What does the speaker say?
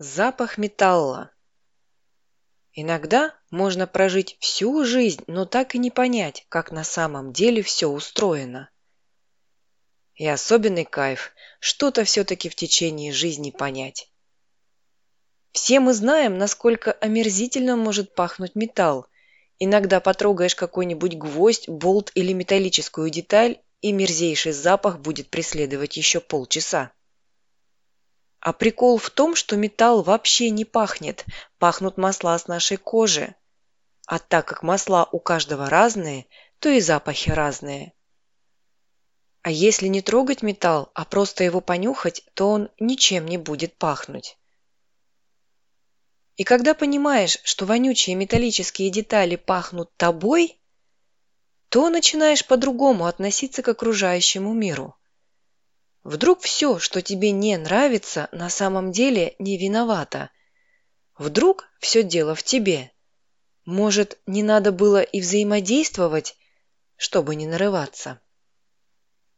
Запах металла. Иногда можно прожить всю жизнь, но так и не понять, как на самом деле все устроено. И особенный кайф что-то все-таки в течение жизни понять. Все мы знаем, насколько омерзительно может пахнуть металл. Иногда потрогаешь какой-нибудь гвоздь, болт или металлическую деталь, и мерзейший запах будет преследовать еще полчаса. А прикол в том, что металл вообще не пахнет, пахнут масла с нашей кожи. А так как масла у каждого разные, то и запахи разные. А если не трогать металл, а просто его понюхать, то он ничем не будет пахнуть. И когда понимаешь, что вонючие металлические детали пахнут тобой, то начинаешь по-другому относиться к окружающему миру. Вдруг все, что тебе не нравится, на самом деле не виновато. Вдруг все дело в тебе. Может, не надо было и взаимодействовать, чтобы не нарываться.